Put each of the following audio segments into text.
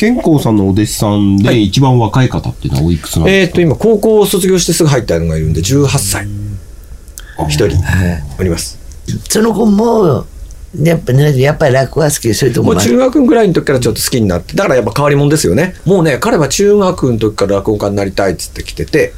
健康さんのお弟子さんで一番若い方っていうのはおいくつなんえっ、ですか、と、今、高校を卒業してすぐ入ったのがいるんで、18歳。一人、はい。おります。その子もやっぱねやっぱり落語が好きでそういうとこも中学ぐらいの時からちょっと好きになって、だからやっぱ変わり者ですよね。もうね、彼は中学の時から落語家になりたいっつって来てて、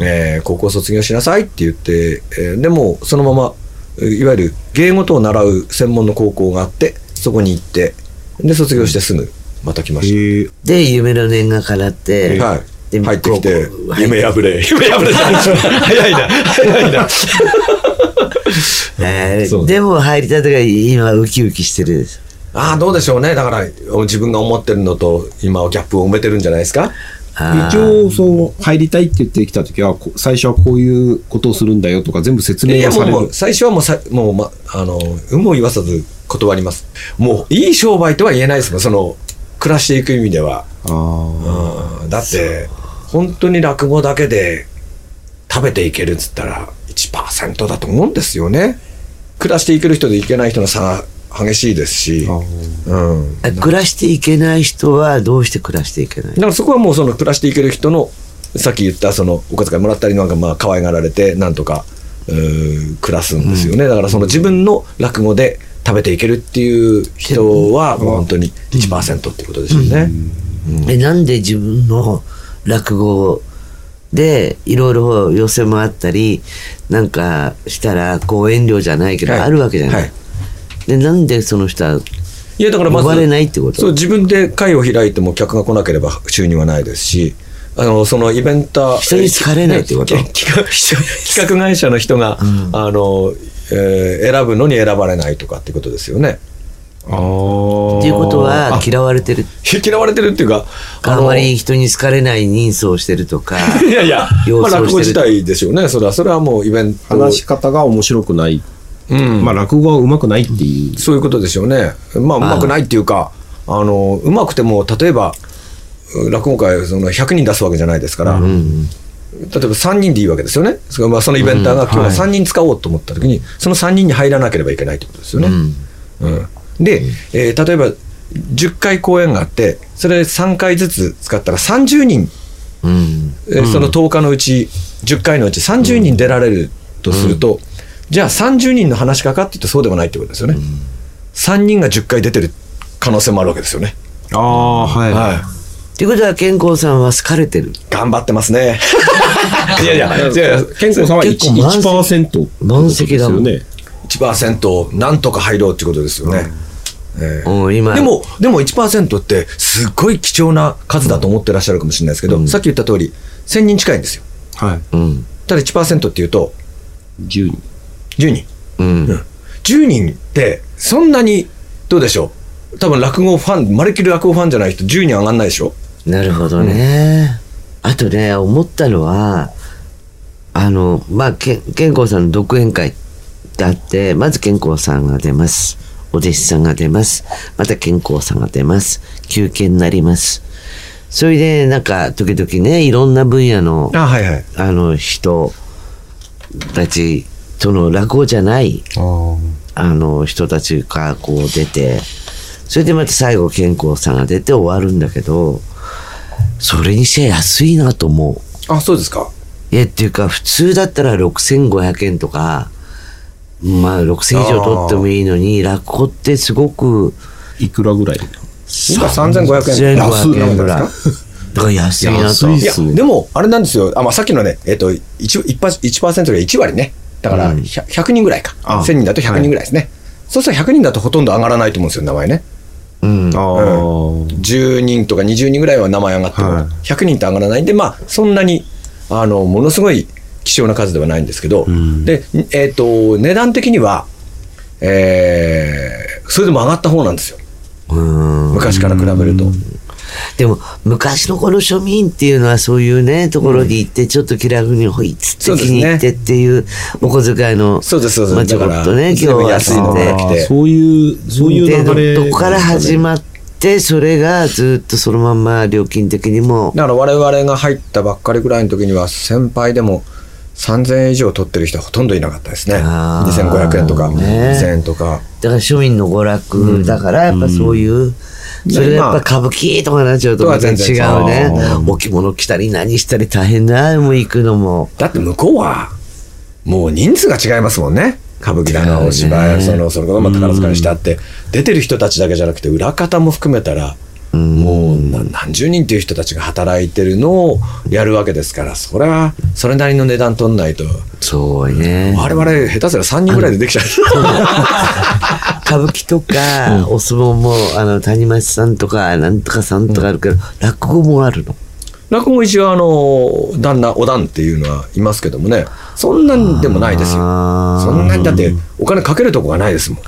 えー高校卒業しなさいって言って、えーでもそのまま、えーいわゆる芸事を習う専門の高校があって、そこに行って、で、卒業してすぐまた来ましえーで夢の念が叶って、た。はい。で入ってきて夢破れ、夢破れた。早いな、早いな。えーそうでも入りたてが今ウキウキしてるですああ、どうでしょうね。だから、自分が思ってるのと、今はギャップを埋めてるんじゃないですか？あ一応そう入りたいって言ってきた時はこ最初はこういうことをするんだよとか全部説明がされるもうもう最初はもうさもう、ま、あの有無を言わさず断りますもういい商売とは言えないですもんその暮らしていく意味では、あー。うん。だって本当に落語だけで食べていけるっつったら1%だと思うんですよね。暮らしていける人といけない人の差が激しいですし、あうん、あ暮らしていけない人はどうして暮らしていけない？だからそこはもうその暮らしていける人のさっき言ったそのお小遣いもらったりなんかまあ可愛がられてなんとか暮らすんですよね、だからその自分の落語で食べていけるっていう人はもう本当に1%っていうことですよね。えなんで自分の落語でいろいろ寄せもあったりなんかしたらこう遠慮じゃないけど、はい。あるわけじゃない、はい。でなんでその人はいやだからまず呼ばれないってこと？そう自分で会を開いても客が来なければ収入はないですしあのそのイベンター人に好かれないってこと？ね 企画企画会社の人が、あのえー選ぶのに選ばれないとかっていうことですよね。あーっていうことは嫌われてる 嫌われてるっていうかあのまり人に好かれない人相してるとか いやいや、様まあ、落語自体でしょうね。それは、それはもうイベント。話し方が面白くない、うん。まあ落語は上手くないっていう、そういうことでしょうね。まあ、うまくないっていうか、あの、うまくても、例えば、落語会、その100人出すわけじゃないですから、例えば3人でいいわけですよね。そのまあ、そのイベンターが今日は3人使おうと思った時に、その3人に入らなければいけないってことですよね。うん。で、えー例えば、10回公演があって、それ3回ずつ使ったら30人うん。えーその10日のうち10回のうち30人出られるとすると、じゃあ30人の話し家かっていうとそうではないってことですよね、3人が10回出てる可能性もあるわけですよね、ああはい、はい、っていうことは健康さんは好かれてる。頑張ってますねいやいやいやいや健康さんは 1%, 結構満席。満席だもん。ですよね。1%なんとか入ろうってことですよね、ええ。うん今。でも、でも1%ってすっごい貴重な数だと思ってらっしゃるかもしれないですけど、さっき言った通り、1000人近いんですよ。はい。うん。ただ1%っていうと、10人。10人。うん。うん。10人ってそんなにどうでしょう？多分落語ファンまるっきり落語ファンじゃない人10人上がんないでしょ？なるほどね、あとね思ったのはあのまあけ健康さんの独演会ってあってまず健康さんが出ます。お弟子さんが出ます。また健康さんが出ます。休憩になります。それでなんか時々ねいろんな分野のあはいはい。あの人たちとの落語じゃないあの人たちがこう出てそれでまた最後健康さんが出て終わるんだけどそれにしては安いなと思う。あそうですか。いやっていうか普通だったら6500円とかまあ6000以上取ってもいいのに落語ってすごくいくらぐらい？今3500円。3500円ぐらい。安いだから安いなと。安いやでもあれなんですよ。あ、まあ、さっきのねえっ、と 1%, 1%, 1が1割ね。だから 100, 100人ぐらいか。あ1000人だと100人ぐらいですね、そうしたら100人だとほとんど上がらないと思うんですよ名前ねうん。ああ、10人とか20人ぐらいは名前上がっても、はい。100人って上がらないんで、まあ、そんなにあのものすごい希少な数ではないんですけど、で、えっと値段的には、えーそれでも上がった方なんですよ。うん。昔から比べると。でも昔のこの庶民っていうのはそういうねところに行ってちょっと気楽にほいっつって気に入ってっていうお小遣いのそうですそうです。まあちょこっとね今日は安いのがそういうそういう流れでどこから始まってそれがずっとそのまんま料金的にもだから我々が入ったばっかりぐらいの時には先輩でも3000円以上取ってる人はほとんどいなかったですね。あー2500円とかね。2000円とか。だから庶民の娯楽だからやっぱそういうそれがやっぱ歌舞伎とかなっちゃうとまた違うとね。お着物着たり何したり大変だ、もう行くのも。だって向こうは、もう人数が違いますもんね。歌舞伎だの、お芝居、その、それこそまあ宝塚にしたって、出てる人たちだけじゃなくて、裏方も含めたら、もうな何十人っていう人たちが働いてるのをやるわけですから、それは、それなりの値段取んないと、そうね。我々下手すら3人ぐらいでできちゃう。歌舞伎とか、お相撲も、あの、谷町さんとか、なんとかさんとかあるけど、落語もあるの？落語一応あの旦那お旦っていうのはいますけどもね。そんなんでもないですよ。そんなにだってお金かけるとこがないですもん。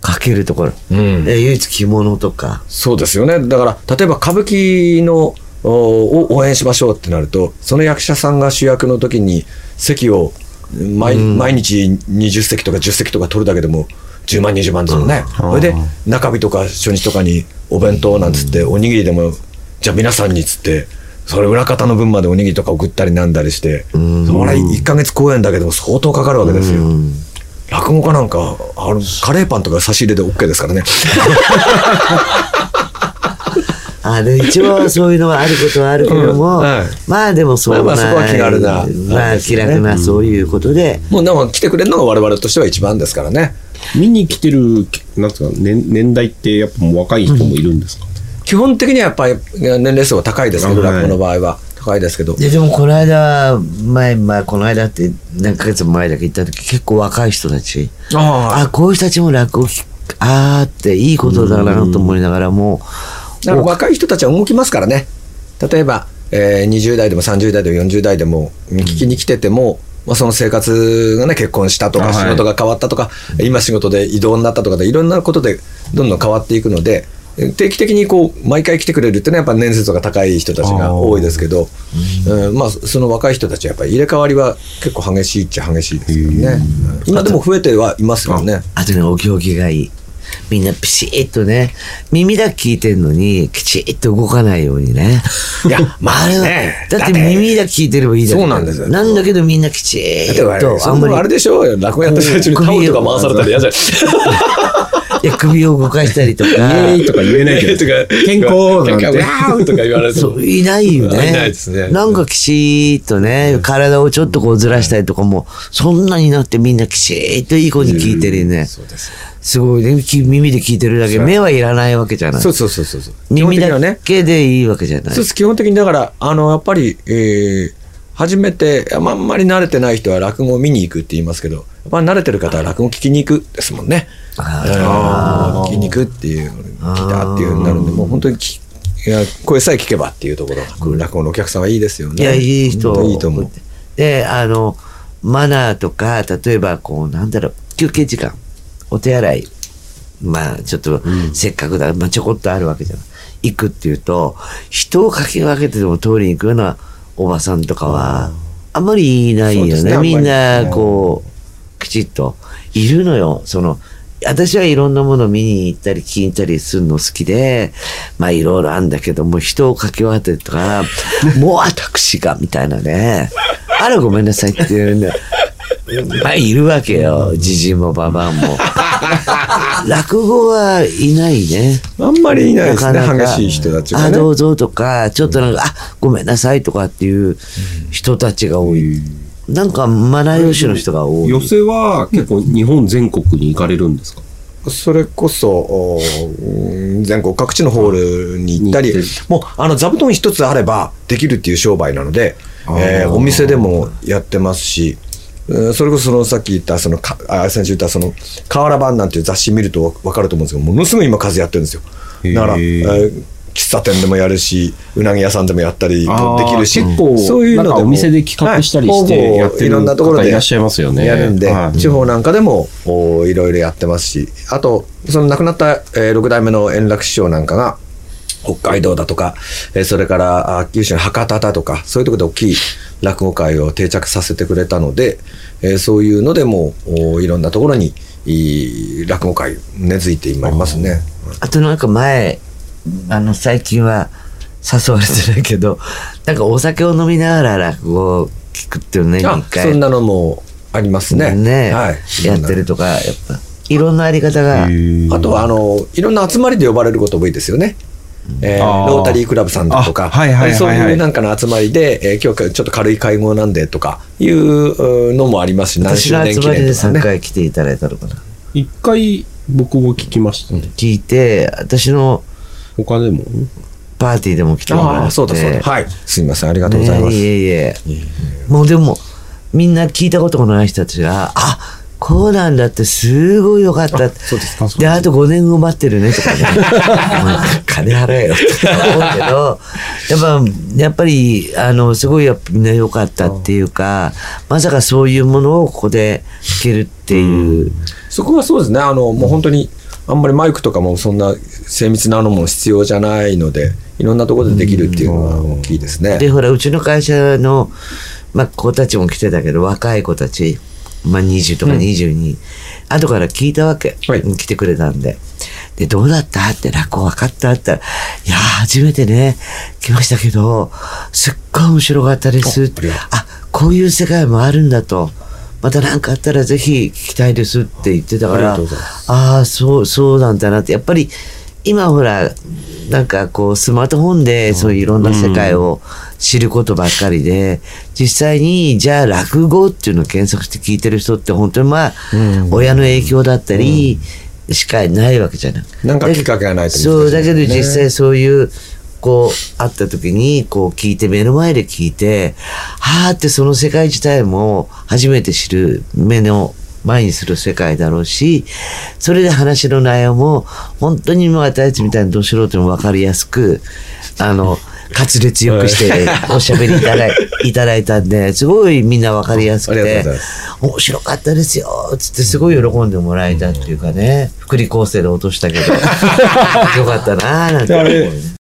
かけるところ。うん。え唯一着物とか。そうですよね。だから例えば歌舞伎のおを応援しましょうってなるとその役者さんが主役の時に席を毎,、毎日20席とか10席とか取るだけでも10万20万ですもんね、それで中日とか初日とかにお弁当なんつっておにぎりでもじゃあ皆さんにっつってそれ裏方の分までおにぎりとか送ったりなんだりして、それ1ヶ月公演だけでも相当かかるわけですよ、落語家なんかあのカレーパンとか差し入れで OK ですからね あで一応そういうのはあることはあるけども、うんはい。まあでもそうな、まあまあそこは気軽なまあ気楽なそういうことで、もうでも来てくれるのが我々としては一番ですからね。見に来てる、なんですか、年年代ってやっぱもう若い人もいるんですか、基本的にはやっぱり年齢層は高いですけど、あはい。落語の場合は。高いですけど。ででもこの間前まあこの間って何ヶ月も前だけ行った時結構若い人たち。ああ。こういう人たちも落語あーっていいことだなと思いながらもだから若い人たちは動きますからね。例えば、えー20代でも30代でも40代でも聞きに来てても、まあ、その生活がね結婚したとか仕事が変わったとか、今仕事で異動になったとかでいろんなことでどんどん変わっていくのでえ定期的にこう毎回来てくれるっていうのはやっぱ年数が高い人たちが多いですけど、うん。まあ、その若い人たちはやっぱり入れ替わりは結構激しいっちゃ激しいですよね、うん。今でも増えてはいますよね。あとねお行儀がいいみんなピシッとね耳だけ聞いてんのにきちっと動かないようにね。いやまあれはねだって耳だけ聞いてればいいだけそうなんですよ。なんだけどみんなきちだっとそんなあれでしょ落語やってる最中にタオルとか回されたら嫌じゃない いや首を動かしたりとか。イエーイとか言えないけど、とか健康なんて。ワーとか言われてもそういないよね。いないですね。なんかきちっとね、体をちょっとこうずらしたりとかも、そんなになってみんなきちっといい子に聞いてるね。そうですすごいね。き耳で聞いてるだけ、目はいらないわけじゃない。そう。そうそうそうそう。耳だけでいいわけじゃない。そう。です。基本的にだからあのやっぱり、えー初めてあんまり慣れてない人は落語を見に行くって言いますけどやっぱり慣れてる方は落語聞きに行くですもんね。あうん聞きに行くっていう聞いたっていうふうになるんでもう本当にきいや声さえ聞けばっていうところが落語のお客さんはいいですよね。いや、いい人。いいと思う。で、あの、マナーとか、例えば、こう、なんだろう、休憩時間、お手洗い、まあ、ちょっと、せっかくだ、まあ、ちょこっとあるわけじゃない。行くっていうと、人をかき分けてでも通りに行くようなおばさんとかは、あんまりいないよね。ねみんな、こう、きちっと、いるのよ。その、私はいろんなもの見に行ったり聞いたりするの好きで、まあいろいろあるんだけども、人をかき分けてとか、もう私が、みたいなね。あらごめんなさいっていうんで、まあいるわけよ。じじいもばばあも。落語はいないね。あんまりいないですねなかなか激しい人たちがあ、ねどうぞとか、ちょっとなんか、あ、ごめんなさいとかっていう人たちが多い。なんか、マナー用紙の人が多い。寄席は結構日本全国に行かれるんですか？それこそ、全国各地のホールに行ったりもうあの座布団一つあればできるっていう商売なので、えーお店でもやってますし、うんそれこそそのさっき言ったそのかあ先週言ったその「瓦版」なんていう雑誌見ると分かると思うんですけどものすごい今数やってるんですよ。だから、えへーー喫茶店でもやるしうなぎ屋さんでもやったりできるし結構そういうのでお店で企画したりしてはいやってるいろんなところで方いらっしゃいますよね。やるんで、はい。地方なんかでもおいろいろやってますしあとその亡くなった、えー、6代目の円楽師匠なんかが北海道だとか、えーそれからあ九州の博多だとかそういうところで大きい落語会を定着させてくれたので、えーそういうのでもおいろんなところにいい落語会根付いて今いますね。あとなんか前、あの、最近は誘われてないけど、なんかお酒を飲みながら落語を聞くっていうのね、あ一回。そんなのもありますね。ね、はい、やってるとか、やっぱ。いろんなあり方が。あとはあのいろんな集まりで呼ばれることも多いですよね。えーロータリークラブさんだとか、あはいはいはいはいそういうなんかの集まりで、えー今日ちょっと軽い会合なんでとかいうのもありますし、何私周年記の集まりで3念とかね。回来ていただいたのかな。一回僕も聞きましたね。聞いて、私の他でも？パーティーでも来てもらって。ああ、そうだそうだ。はい。すみません、ありがとうございます。ねいえいえ。もうでも、みんな聞いたことがない人たちが、あこうなんだってすごいよかった。そうですか。で、あと5年後待ってるねとかね。金払えよって思うけど、やっぱ、やっぱり、あの、すごいやっぱみんな良かったっていうか、まさかそういうものをここで聞けるっていう。そこはそうですね、あの、もう本当に、あんまりマイクとかもそんな精密なのも必要じゃないので、いろんなところでできるっていうのは大きいですね。で、ほら、うちの会社の、まあ、子たちも来てたけど、若い子たち、まあ、20とか22、後から聞いたわけ、はい来てくれたんで。で、どうだった？って落語分かったって言ったら、いやー、初めてね、来ましたけど、すっごい面白かったです。ああこういう世界もあるんだと。また何かあったらぜひ聞きたいですって言ってたから、ああ、そう、そうなんだなって。やっぱり、今ほら、なんかこう、スマートフォンでそういういろんな世界を知ることばっかりで、実際に、じゃあ落語っていうのを検索して聞いてる人って本当にまあ、親の影響だったり、しかないわけじゃない。なんかきっかけがないとね。そう、だけど実際そういう、こう、会った時に、こう聞いて、目の前で聞いて、はーってその世界自体も初めて知る、目の前にする世界だろうし、それで話の内容も、本当にもう私たちみたいなど素人にも分かりやすく、あの、滑舌よくしておしゃべりいただいいただいたんで、すごいみんな分かりやすくて面白かったですよつってすごい喜んでもらえたっていうかね、福利厚生で落としたけど、よかったなーなんて